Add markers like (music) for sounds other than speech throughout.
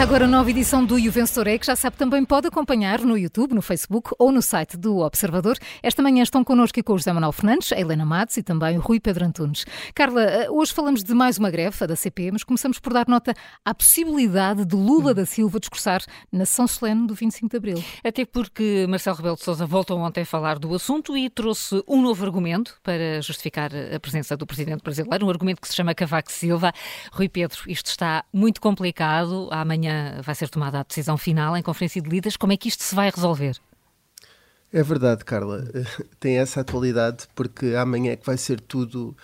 Começa agora a nova edição do You Vencedor é, que já sabe também pode acompanhar no YouTube, no Facebook ou no site do Observador. Esta manhã estão connosco com o José Manuel Fernandes, a Helena Matos e também o Rui Pedro Antunes. Carla, eh, hoje falamos de mais uma greve, a da CP, mas começamos por dar nota à possibilidade de Lula da Silva discursar na sessão solene do 25 de Abril. Até porque Marcelo Rebelo de Sousa voltou ontem a falar do assunto e trouxe um novo argumento para justificar a presença do presidente brasileiro, um argumento que se chama Cavaco Silva. Rui Pedro, isto está muito complicado amanhã vai ser tomada a decisão final em Conferência de Líderes. Como é que isto se vai resolver? É verdade, Carla. (laughs) Tem essa atualidade porque amanhã é que vai ser tudo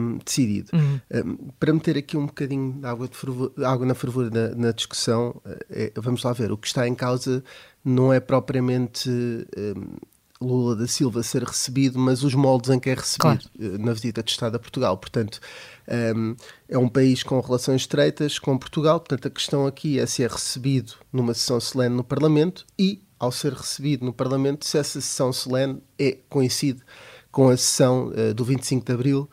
um, decidido. Uhum. Um, para meter aqui um bocadinho de água, de fervura, água na fervura na, na discussão, é, vamos lá ver. O que está em causa não é propriamente um, Lula da Silva ser recebido, mas os moldes em que é recebido claro. Eh, na visita de Estado a Portugal. Portanto, um, é um país com relações estreitas com Portugal, portanto, a questão aqui é se é recebido numa sessão solene no Parlamento e, ao ser recebido no Parlamento, se essa sessão solene é, coincide com a sessão uh, do 25 de Abril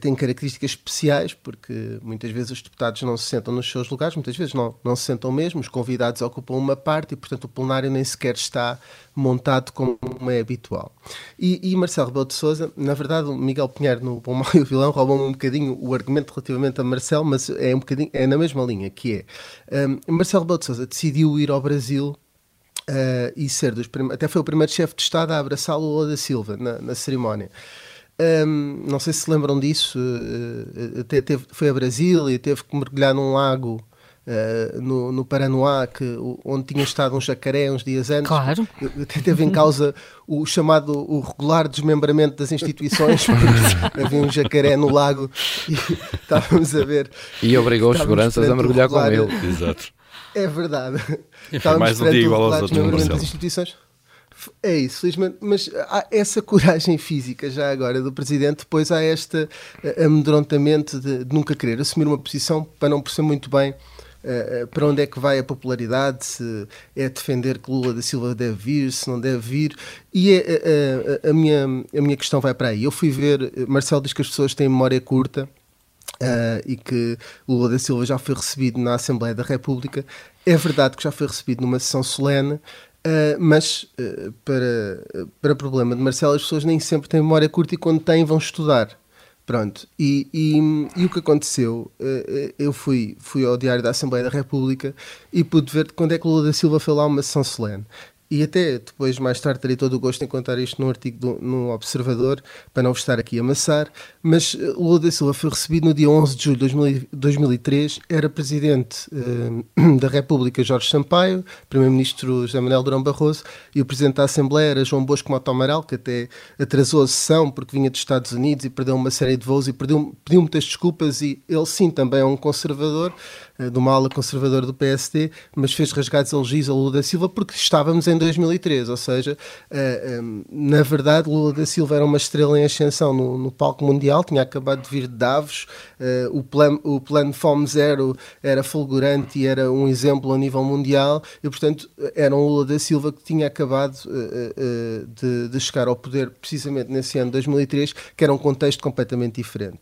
tem características especiais, porque muitas vezes os deputados não se sentam nos seus lugares, muitas vezes não, não se sentam mesmo, os convidados ocupam uma parte e, portanto, o plenário nem sequer está montado como é habitual. E, e Marcelo Rebelo de Sousa, na verdade, o Miguel Pinheiro, no Bom Mal e o Vilão, roubou um bocadinho o argumento relativamente a Marcelo, mas é um bocadinho, é na mesma linha, que é, um, Marcelo Rebelo de Sousa decidiu ir ao Brasil uh, e ser dos até foi o primeiro chefe de Estado a abraçar Lula da Silva na, na cerimónia. Um, não sei se se lembram disso, uh, teve, foi a Brasília e teve que mergulhar num lago uh, no, no Paranoá, que, onde tinha estado um jacaré uns dias antes. Claro. Teve em causa o chamado o regular desmembramento das instituições, (laughs) porque havia um jacaré no lago e (laughs) estávamos a ver. E obrigou os seguranças a mergulhar com ele. (laughs) Exato. É verdade. foi mais um dia igual aos outros, das instituições. É isso, felizmente, mas há essa coragem física já agora do Presidente, depois há este eh, amedrontamento de, de nunca querer assumir uma posição para não perceber muito bem Uh, para onde é que vai a popularidade, se é defender que Lula da Silva deve vir, se não deve vir. E é, uh, a, minha, a minha questão vai para aí. Eu fui ver, Marcelo diz que as pessoas têm memória curta. Uh, e que Lula da Silva já foi recebido na Assembleia da República. É verdade que já foi recebido numa sessão solene, Uh, mas uh, para, para problema de Marcelo, as pessoas nem sempre têm memória curta e quando têm vão estudar. Pronto, e, e, e o que aconteceu? Uh, eu fui, fui ao Diário da Assembleia da República e pude ver quando é que Lula da Silva foi lá uma sessão solene. E até depois, mais tarde, terei todo o gosto em contar isto num artigo do, no Observador, para não vos estar aqui a amassar. Mas eh, Lula da Silva foi recebido no dia 11 de julho de 2003, era presidente eh, (clears throat) da República Jorge Sampaio, primeiro-ministro José Manuel Durão Barroso, e o presidente da Assembleia era João Bosco Mota Amaral, que até atrasou a sessão porque vinha dos Estados Unidos e perdeu uma série de voos e perdeu, pediu muitas desculpas. E ele, sim, também é um conservador, de uma ala conservadora do PSD, mas fez rasgados elogios a Lula da Silva porque estávamos em 2003, ou seja, eh, eh, na verdade Lula da Silva era uma estrela em ascensão no, no palco mundial, tinha acabado de vir de Davos, o, plan, o plano Fome Zero era fulgurante e era um exemplo a nível mundial e, portanto, era um Lula da Silva que tinha acabado de, de chegar ao poder precisamente nesse ano de 2003, que era um contexto completamente diferente.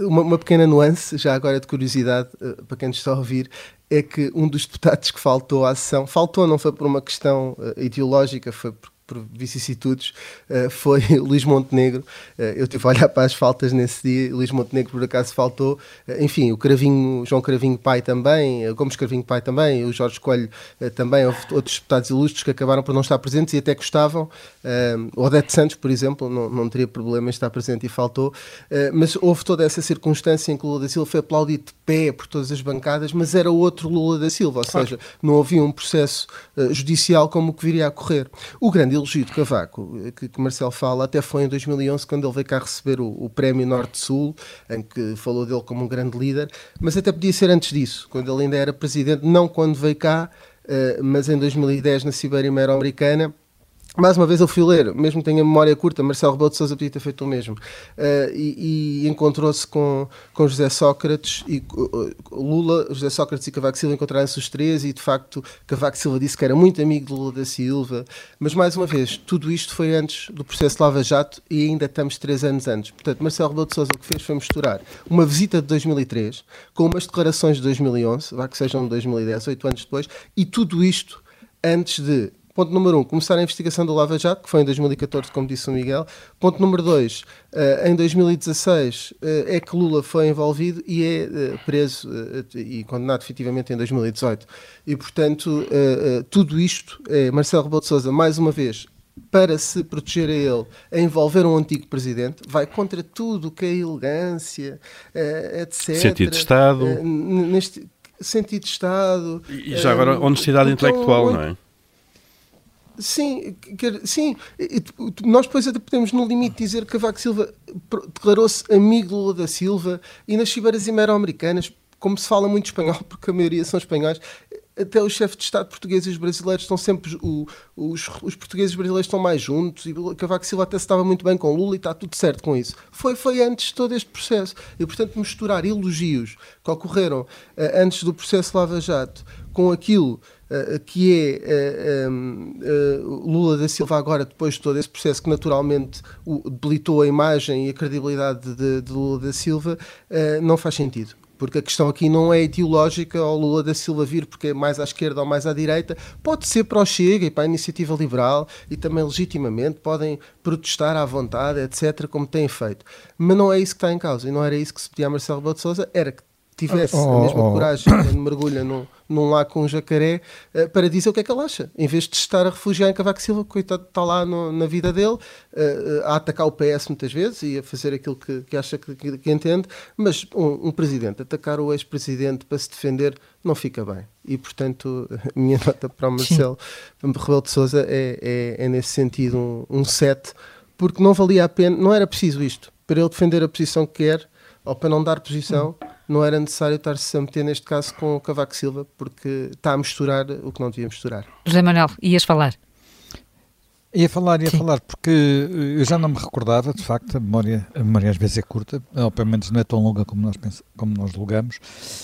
Uma, uma pequena nuance, já agora de curiosidade, para quem a ouvir, é que um dos deputados que faltou à sessão, faltou não foi por uma questão uh, ideológica, foi por por vicissitudes, uh, foi (laughs) Luís Montenegro. Uh, eu estive a olhar para as faltas nesse dia, Luís Montenegro por acaso faltou. Uh, enfim, o Cravinho, João Cravinho Pai também, Gomes Cravinho Pai também, o Jorge Coelho também, houve outros deputados ilustres que acabaram por não estar presentes e até gostavam. o Odete Santos, por exemplo, não, não teria problema em estar presente e faltou. mas houve toda essa circunstância em que Lula da Silva foi aplaudido de pé por todas as bancadas, mas era outro Lula da Silva, ou seja, não havia um processo judicial como o que viria a correr. O grande elogio de Cavaco, que, que Marcelo fala, até foi em 2011, quando ele veio cá receber o, o Prémio Norte-Sul, em que falou dele como um grande líder, mas até podia ser antes disso, quando ele ainda era presidente, não quando veio cá, uh, mas em 2010 na Sibéria Ibero-Americana, mais uma vez eu fui ler, mesmo que tenha memória curta, Marcelo Rebelo de Sousa podia ter feito o mesmo. Uh, e, e encontrou-se com, com José Sócrates e uh, Lula, José Sócrates e Cavaco Silva encontraram-se os três e de facto Cavaco Silva disse que era muito amigo de Lula da Silva. Mas mais uma vez, tudo isto foi antes do processo Lava Jato e ainda estamos três anos antes. Portanto, Marcelo Rebelo de Sousa o que fez foi misturar uma visita de 2003 com umas declarações de 2011, vá que sejam de 2010, oito anos depois, e tudo isto antes de Ponto número um, começar a investigação do Lava Jato, que foi em 2014, como disse o Miguel. Ponto número dois, uh, em 2016 uh, é que Lula foi envolvido e é uh, preso e condenado efetivamente em 2018. E, portanto, tudo isto é Marcelo Rebelo de Sousa, mais uma vez, para se proteger a ele, a envolver um antigo presidente, vai contra tudo o que é elegância, etc. Sentido de Estado. neste sentido de Estado. E já agora, honestidade então, intelectual, não é? Sim, quer, sim. Nós depois até podemos, no limite, dizer que Cavaco Silva declarou-se amigo Lula da Silva e nas cibeiras ibero-americanas, como se fala muito espanhol, (laughs) porque a maioria são espanhóis, até os chefes de Estado portugueses e os brasileiros estão sempre. O, os, os portugueses e brasileiros estão mais juntos e Cavaco Silva até se estava muito bem com Lula e está tudo certo com isso. Foi, foi antes de todo este processo. E, portanto, misturar elogios que ocorreram uh, antes do processo Lava Jato com aquilo uh, que é uh, Lula da Silva agora, depois de todo esse processo que naturalmente o, debilitou a imagem e a credibilidade de, de Lula da Silva, não faz sentido porque a questão aqui não é ideológica ao Lula da Silva vir porque é mais à esquerda ou mais à direita, pode ser para o Chega e para a Iniciativa Liberal e também legitimamente podem protestar à vontade, etc., como têm feito. Mas não é isso que está em causa e não era isso que se pedia a Marcelo Rebelo de Sousa, era que tivesse oh, a mesma oh. coragem quando mergulha num, num lago com um jacaré uh, para dizer o que é que ele acha, em vez de estar a refugiar em Cavaco Silva, coitado, está lá no, na vida dele, uh, a atacar o PS muitas vezes e a fazer aquilo que, que acha que, que, que, entende, mas um, um presidente atacar o ex-presidente para se defender não fica bem. E, portanto, (laughs) a minha nota para o Marcelo Rebelo de Sousa é, é, é, nesse sentido um, um set, porque não valia a pena, não era preciso isto, para ele defender a posição que quer, ou para não dar posição, hum não era necessário estar-se a meter neste caso com o Cavaco Silva, porque está a misturar o que não devia misturar. José Manuel, ias falar? Ia falar, ia Sim. falar, porque eu já não me recordava, de facto, a memória, a memória às vezes é curta, ou pelo menos não é tão longa como nós, como nós julgamos,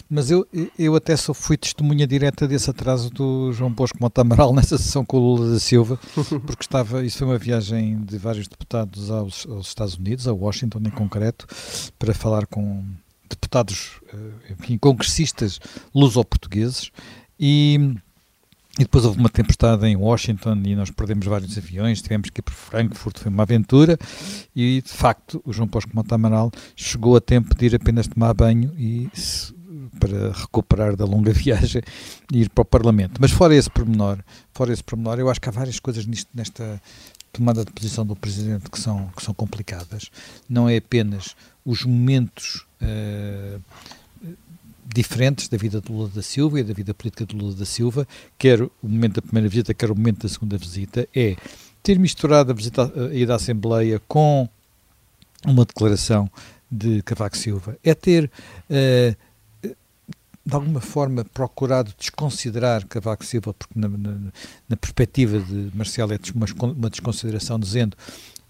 mas eu, eu até só fui testemunha direta desse atraso do João Bosco Montamaral (laughs) nessa sessão com o Lula da Silva, (laughs) porque estava, isso foi uma viagem de vários deputados aos, aos Estados Unidos, a Washington em concreto, para falar com deputados, eh, enfim, congressistas luso-portugueses e, e depois houve uma tempestade em Washington e nós perdemos vários aviões, tivemos que ir para Frankfurt, foi uma aventura e de facto o João Bosco Montamaral chegou a tempo de ir apenas tomar banho e para recuperar da longa (laughs) viagem e ir para o Parlamento. Mas fora esse pormenor, fora esse pormenor, eu acho que há várias coisas nisto, nesta tomada de posição do Presidente que são, que são complicadas. Não é apenas os momentos uh, diferentes da vida de Lula da Silva e da vida política de Lula da Silva, quer o momento da primeira visita, quer o momento da segunda visita, é ter misturado a, visita, a ida à Assembleia com uma declaração de Cavaco Silva, é ter uh, de alguma forma procurado desconsiderar Cavaco Silva, porque na, na, na perspectiva de Marcelo é uma, uma desconsideração, dizendo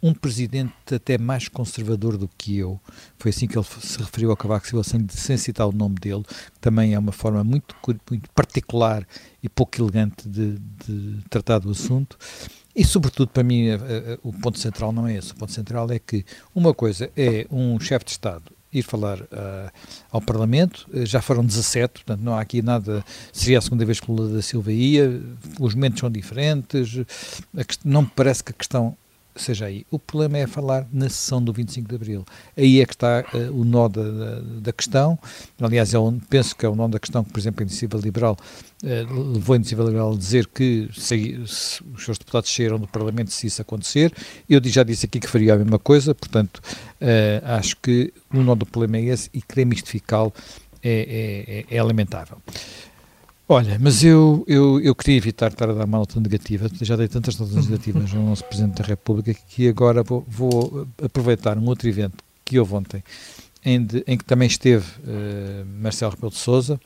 um presidente até mais conservador do que eu, foi assim que ele se referiu ao Cavaco Silva, sem, sem citar o nome dele, que também é uma forma muito, muito particular e pouco elegante de, de tratar do assunto. E, sobretudo, para mim, o ponto central não é esse. O ponto central é que uma coisa é um chefe de Estado ir falar uh, ao Parlamento. Uh, já foram 17, portanto não há aqui nada. Seria a segunda vez que o Lula da Silva ia, os momentos são diferentes. não me parece que a questão seja aí. O problema é falar na sessão do 25 de Abril. Aí é que está uh, o nó da, da, questão. Aliás, eu penso que é o nó da questão que, por exemplo, a Iniciativa Liberal uh, levou a Iniciativa Liberal a dizer que se, se os seus deputados saíram do Parlamento se isso acontecer. Eu já disse aqui que faria a mesma coisa, portanto, uh, acho que o nó do problema é esse e querer mistificá-lo é, é, é, é lamentável. Olha, mas eu, eu, eu queria evitar estar a dar uma nota negativa, já dei tantas notas negativas ao nosso Presidente da República que agora vou, vou aproveitar um outro evento que houve ontem, em, de, em que também esteve uh, Marcelo Rebelo de Souza,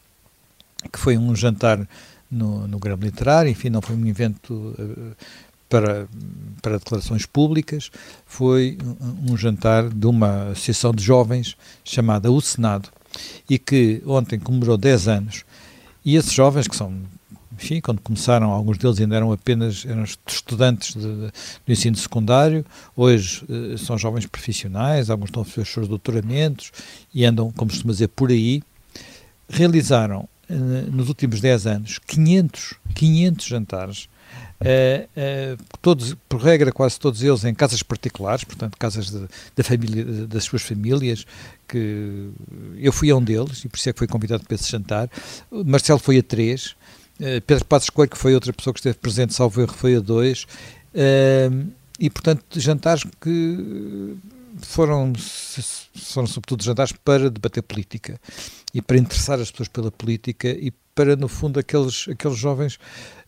que foi um jantar no, no Grão Literário, enfim, não foi um evento uh, para, para declarações públicas, foi um, um jantar de uma associação de jovens chamada O Senado, e que ontem comemorou 10 anos. E esses jovens, que são enfim, quando começaram, alguns deles ainda eram apenas eram estudantes de, de, do ensino secundário, hoje eh, são jovens profissionais, alguns estão a fazer os seus doutoramentos e andam, como costuma dizer, por aí. Realizaram, eh, nos últimos 10 anos, 500, 500 jantares, eh, todos, por regra, quase todos eles em casas particulares, portanto, casas de, da família, das suas famílias, que eu fui a um deles e por isso é que fui convidado para esse jantar. Marcelo foi a três, eh, Pedro Passos Coelho, que foi outra pessoa que esteve presente, salvo erro, foi a dois, e portanto jantares que foram, foram sobretudo jantares para debater política e para interessar as pessoas pela política e para, no fundo, aqueles, aqueles jovens,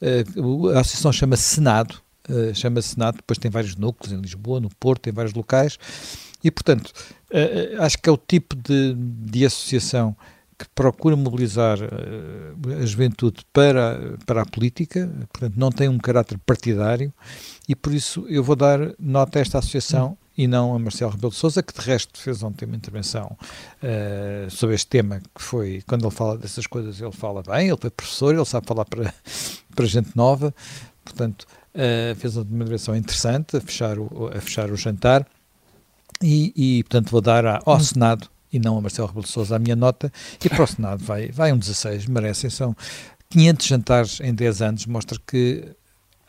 uh, a associação chama-se Senado, uh, chama-se Senado, depois tem vários núcleos em Lisboa, no Porto, tem vários locais, e portanto, acho que é o tipo de, de associação que procura mobilizar uh, a juventude para, para a política, portanto não tem um caráter partidário e por isso eu vou dar nota a esta associação e não a Marcelo Rebelo de Sousa, que de resto fez ontem uma intervenção uh, sobre este tema, que foi, quando ele fala dessas coisas, ele fala bem, ele foi professor, ele sabe falar para, (laughs) para gente nova, portanto, uh, fez uma intervenção interessante a fechar o, a fechar o jantar e, e portanto, vou dar ao hum. Senado e não a Marcelo Rebelo de Sousa a minha nota, e para o Senado vai, vai um 16, merecem, são 500 jantares em 10 anos, mostra que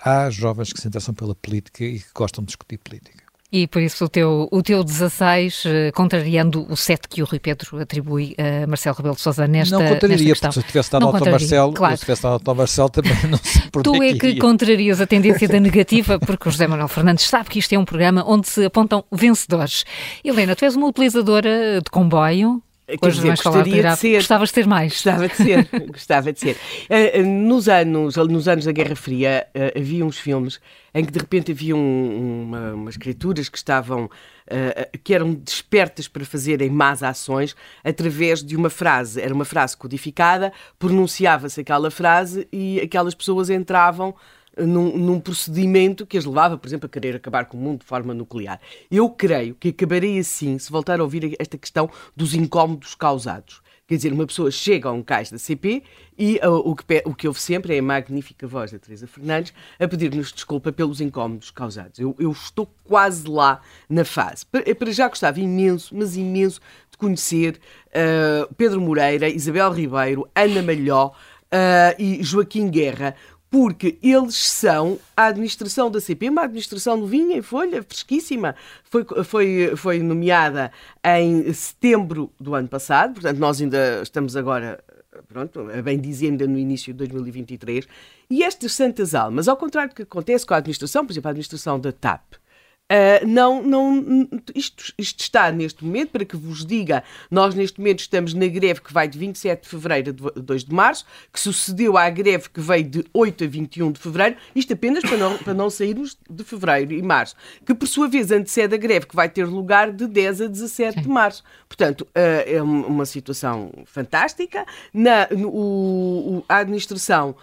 há jovens que se interessam pela política e que gostam de discutir política. E por isso o teu, o teu 16, eh, contrariando o 7 que o Rui Pedro atribui a Marcelo Rebelo de Sousa nesta Não contrariaria, porque se tivesse dado ao Marcelo, claro. se tivesse dado ao Marcelo também não se (laughs) Tu é que contrarias a tendência da (laughs) negativa, porque o José Manuel Fernandes sabe que isto é um programa onde se apontam vencedores. Helena, tu és uma utilizadora de comboio, Quer dizer, gostaria de ser. Gostavas de ter mais. Gostava de ser, (laughs) gostava de ser. Uh, nos, anos, nos anos da Guerra Fria uh, havia uns filmes em que de repente havia um, uma, umas criaturas que estavam, uh, que eram despertas para fazerem más ações através de uma frase. Era uma frase codificada, pronunciava-se aquela frase e aquelas pessoas entravam num, num, procedimento que as levava, por exemplo, a querer acabar com o mundo de forma nuclear. Eu creio que acabarei assim se voltar a ouvir esta questão dos incómodos causados. Quer dizer, uma pessoa chega a um cais da CP e uh, o, que, o que houve sempre é a magnífica voz da Teresa Fernandes a pedir-nos desculpa pelos incómodos causados. Eu, eu, estou quase lá na fase. Para, para já gostava imenso, mas imenso, de conhecer uh, Pedro Moreira, Isabel Ribeiro, Ana Malhó uh, e Joaquim Guerra, porque eles são a administração da CP, uma administração novinha em folha, fresquíssima, foi, foi, foi nomeada em setembro do ano passado, portanto nós ainda estamos agora, pronto, bem dizer, ainda no início de 2023, e estas santas almas, ao contrário do que acontece com a administração, por exemplo, a administração da TAP, Uh, não, não, isto, isto, está neste momento, para que vos diga, nós neste momento estamos na greve que vai de 27 de fevereiro a 2 de março, que sucedeu à greve que veio de 8 a 21 de fevereiro, isto apenas para não, para não sairmos de fevereiro e março, que por sua vez antecede a greve que vai ter lugar de 10 a 17 de março. Portanto, uh, é uma situação fantástica. Na, no, o, a administração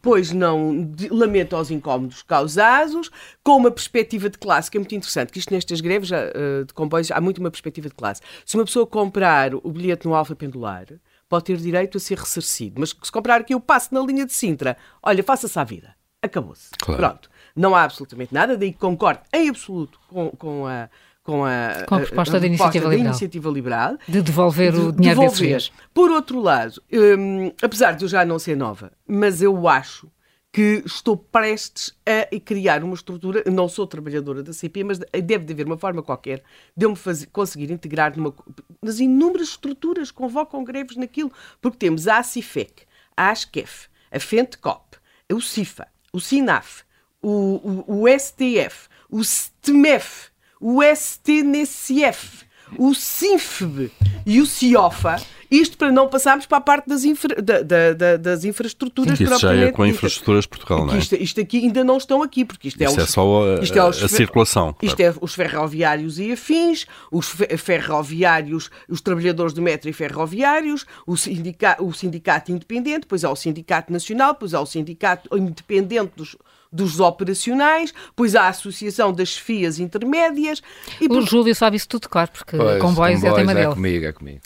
pois não lamenta os incómodos causados, com uma perspectiva de classe que é muito interessante, que isto nestas greves uh, de comboios há muito uma perspectiva de classe. Se uma pessoa comprar o bilhete no Alfa Pendular, pode ter direito a ser ressarcido, mas se comprar aqui o passe na linha de Sintra, olha, faça-se à vida. Acabou-se. Claro. Pronto. Não há absolutamente nada, daí concordo em absoluto com, com a com a, com a proposta, a, a da, iniciativa da, iniciativa liberal. De devolver de, o dinheiro devolver. desses Por outro lado, hum, apesar de eu já não ser nova, mas eu acho que estou prestes a criar uma estrutura, não sou trabalhadora da CP, mas deve de haver uma forma qualquer de eu me fazer, conseguir integrar numa, nas inúmeras estruturas que convocam greves naquilo, porque temos a ACIFEC, a ASCEF, a FENTECOP, o CIFA, o SINAF, o, o, o STF, o STMEF, o STNCF, o SINFB e o CIOFA, isto para não passarmos para a parte das, infra, da, da, da, das infraestruturas Isso já é com infraestruturas Portugal, não é? Isto, isto, aqui ainda não estão aqui, porque isto, é isto é, os, é só a, isto é os, a circulação. Isto claro. é os ferroviários e afins, os ferroviários, os trabalhadores do metro e ferroviários, o, sindica, o sindicato independente, depois há o sindicato nacional, depois há o sindicato independente dos, dos operacionais, depois há a Associação das Chefias Intermédias. E o por... Júlio sabe isso tudo, claro, porque pois, comboios, comboios é o tema é dele. Comigo, é comigo.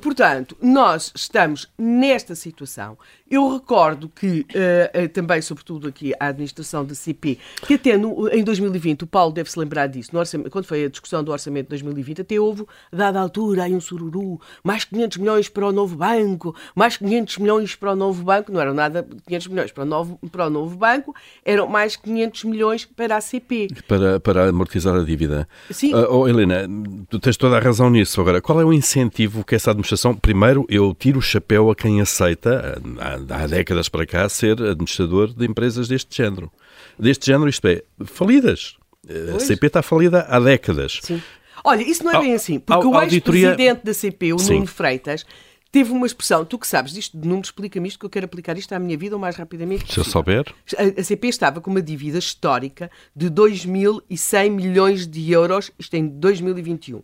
Portanto, nós estamos nesta situação. Eu recordo que, uh, também, sobretudo aqui, a administração da CP, que até no, em 2020, o Paulo deve se lembrar disso, quando foi a discussão do orçamento de 2020, até houve, dada a altura, aí um sururu, mais 500 milhões para o novo banco, mais 500 milhões para o novo banco, não eram nada 500 milhões para o novo, para o novo banco, eram mais 500 milhões para a CP. Para, para amortizar a dívida. Sim. Uh, oh, Helena, tu tens toda a razão nisso. Agora, qual é o incentivo que essa administração. Primeiro, eu tiro o chapéu a quem aceita, há, há décadas para cá, ser administrador de empresas deste género. Deste género, isto é, falidas. Pois. A CP está falida há décadas. Sim. Olha, isso não é bem assim, porque o ex-presidente da CP, o Sim. Nuno Freitas, teve uma expressão, tu que sabes disto, não me explica-me isto, que eu quero aplicar isto à minha vida o mais rapidamente Se eu souber. A, a CP estava com uma dívida histórica de 2.100 milhões de euros, isto em 2021.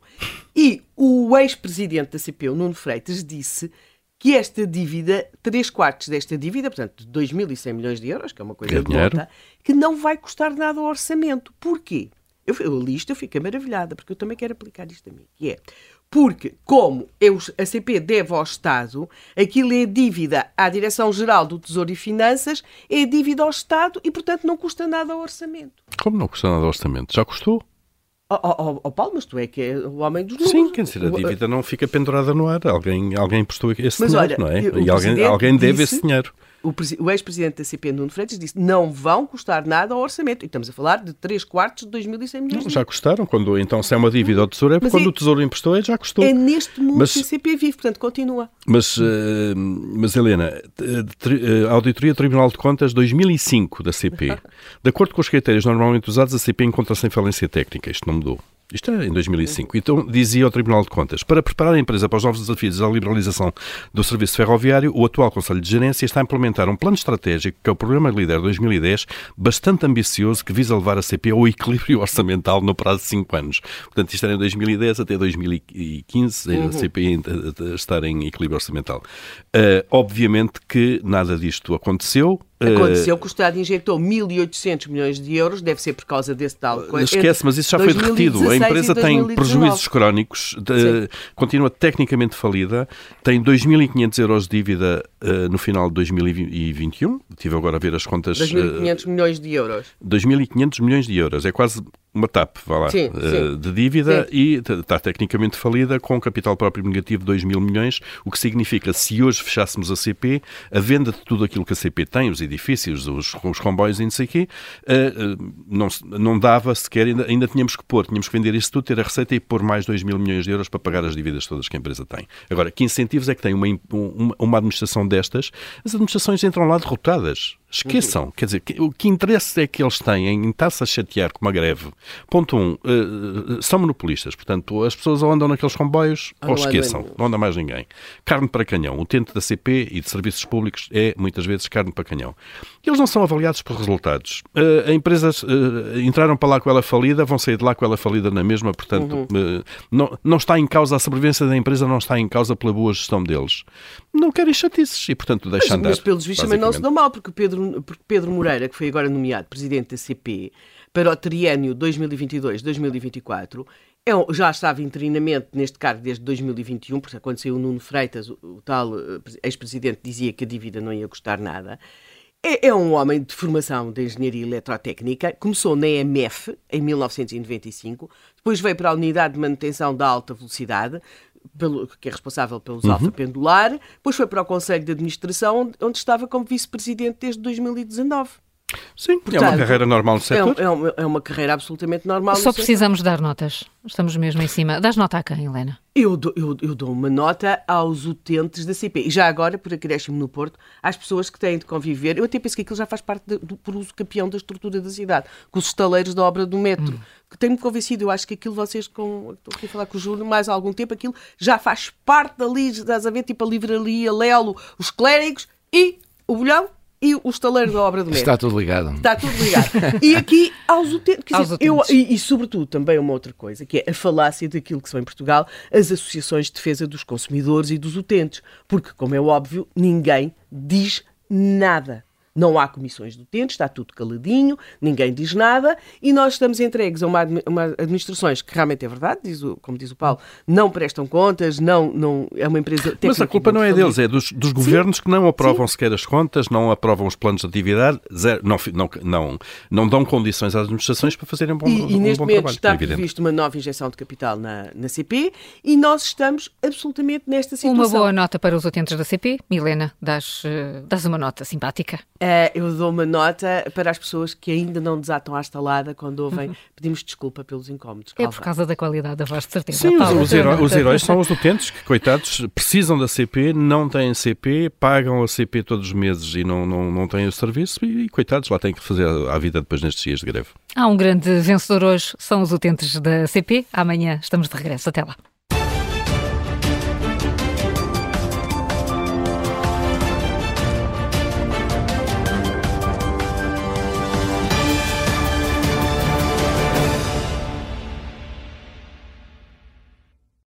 E o ex-presidente da CP, o Nuno Freitas, disse que esta dívida, 3 quartos desta dívida, portanto, de 2.100 milhões de euros, que é uma coisa de que não vai custar nada ao orçamento. Porquê? Eu, eu li isto, eu fiquei maravilhada, porque eu também quero aplicar isto a mim, que é porque, como eu, a CP deve ao Estado, aquilo é dívida à Direção-Geral do Tesouro e Finanças, é dívida ao Estado e, portanto, não custa nada ao orçamento. Como não custa nada ao orçamento? Já custou? Oh, oh, oh, Paulo, mas tu é que é o homem dos números. Sim, quer dizer, a dívida não fica pendurada no ar. Alguém, alguém prestou esse mas dinheiro, olha, não é? E alguém, alguém deve esse dinheiro o, ex-presidente da CP, Nuno Freitas, disse não vão custar nada ao orçamento. E estamos a falar de 3 quartos de 2.100 milhões. Não, já custaram. Quando, então, se é uma dívida ao Tesouro, é quando é, o Tesouro emprestou, já custou. É neste mundo mas, que a CP vive, portanto, continua. Mas, uh, mas Helena, a Auditoria Tribunal de Contas 2005 da CP, (laughs) de acordo com os critérios normalmente usados, a CP encontra-se em falência técnica. Isto não mudou. Isto é em 2005. Então, dizia o Tribunal de Contas, para preparar a empresa para os novos desafios da liberalização do serviço ferroviário, o atual Conselho de Gerência está a implementar um plano estratégico, que é o Programa Líder 2010, bastante ambicioso, que visa levar a CP ao equilíbrio (laughs) orçamental no prazo de 5 anos. Portanto, isto era em 2010 até 2015, uhum. a CP estar em equilíbrio orçamental. Uh, obviamente que nada disto aconteceu, Aconteceu que o Estado injetou 1.800 milhões de euros, deve ser por causa desse tal. Esquece, mas isso já foi derretido. A empresa tem prejuízos crónicos, de, continua tecnicamente falida, tem 2.500 euros de dívida uh, no final de 2021. Estive agora a ver as contas. 2.500 uh, milhões de euros. 2.500 milhões de euros. É quase uma TAP, vá lá, sim, eh, sim. de dívida sim. e está tecnicamente falida com capital próprio negativo de 2 mil milhões, o que significa, se hoje fechássemos a CP, a venda de tudo aquilo que a CP tem, os edifícios, os, os comboios e não sei o quê, eh, eh, não, não dava sequer, ainda, ainda tínhamos que pôr, tínhamos que vender isso tudo, ter a receita e pôr mais 2 mil milhões de euros para pagar as dívidas todas que a empresa tem. Agora, que incentivos é que tem uma, uma, uma administração destas? As administrações entram lá derrotadas. Esqueçam, quer dizer, o que interessa é que eles têm em estar-se a chatear com uma greve. Ponto um, uh, são monopolistas, portanto, as pessoas ou andam naqueles comboios ou esqueçam, não anda mais ninguém. Carne para canhão. O tento da CP e de serviços públicos é, muitas vezes, carne para canhão. Eles não são avaliados por resultados. Uh, empresas uh, entraram para lá com ela falida, vão sair de lá com ela falida na mesma, portanto, uhum. não, não está em causa a sobrevivência da empresa, não está em causa pela boa gestão deles. Não querem chatices e, portanto, deixam mas, andar. Mas, pelos vistos, também não se dão mal, porque Pedro Pedro, porque Pedro Moreira, que foi agora nomeado presidente da CP para o triênio 2022-2024, é, já estava interinamente neste cargo desde 2021, porque quando saiu o Nuno Freitas, o, o tal eh, ex-presidente dizia que a dívida não ia custar nada. É, é, um homem de formação de engenharia eletrotécnica, começou na EMF em 1995, depois veio para a Unidade de Manutenção da Alta Velocidade, pelo, que é responsável pelos uhum. Alfa Pendular, depois foi para o Conselho de Administração, onde estava como vice-presidente desde 2019. Sim, Portanto, é uma carreira normal no setor. É, é, uma, é uma carreira absolutamente normal. Só precisamos setor. dar notas. Estamos mesmo em cima. Dás nota a quem, Helena? Eu dou, eu, eu dou uma nota aos utentes da CP. E já agora, por acréscimo no Porto, às pessoas que têm de conviver. Eu até penso que aquilo já faz parte de, do por uso campeão da estrutura da cidade, com os estaleiros da obra do metro. Hum. Que tem-me convencido. Eu acho que aquilo, vocês, com, estou aqui a falar com o Júlio mais há algum tempo, aquilo já faz parte dali, estás a ver, tipo a livraria, Lelo, os clérigos e o bolhão e o estaleiro da obra do metro. Está tudo ligado. Está tudo ligado. E aqui aos utentes. Aos dizer, utentes. Eu, e, e, sobretudo, também uma outra coisa, que é a falácia daquilo que se vê em Portugal, as associações de defesa dos consumidores e dos utentes. Porque, como é óbvio, ninguém diz nada. Não há comissões de utentes, está tudo caladinho, ninguém diz nada e nós estamos entregues a uma, uma administrações que realmente é verdade, diz o, como diz o Paulo, não prestam contas, não, não é uma empresa Mas a culpa não é deles, é dos, dos governos que não aprovam Sim. sequer as contas, não aprovam os planos de atividade, zero, não, não, não, não dão condições às administrações para fazerem um bom, e, um, e neste bom momento trabalho. está previsto uma nova injeção de capital na, na CP e nós estamos absolutamente nesta situação. Uma boa nota para os utentes da CP. Milena, dás, eh, dás uma nota simpática. Uh, eu dou uma nota para as pessoas que ainda não desatam à estalada quando ouvem. Uhum. Pedimos desculpa pelos incómodos. É por causa da qualidade da voz, de certeza. Sim, os, os, heróis, são os utentes que, coitados, precisam da CP, não têm CP, pagam a CP todos os meses e não, não, não têm o serviço e, e coitados, lá têm que fazer a vida depois nestes dias de greve. Há um grande vencedor hoje, são os utentes da CP. Amanhã estamos de regresso. Até lá.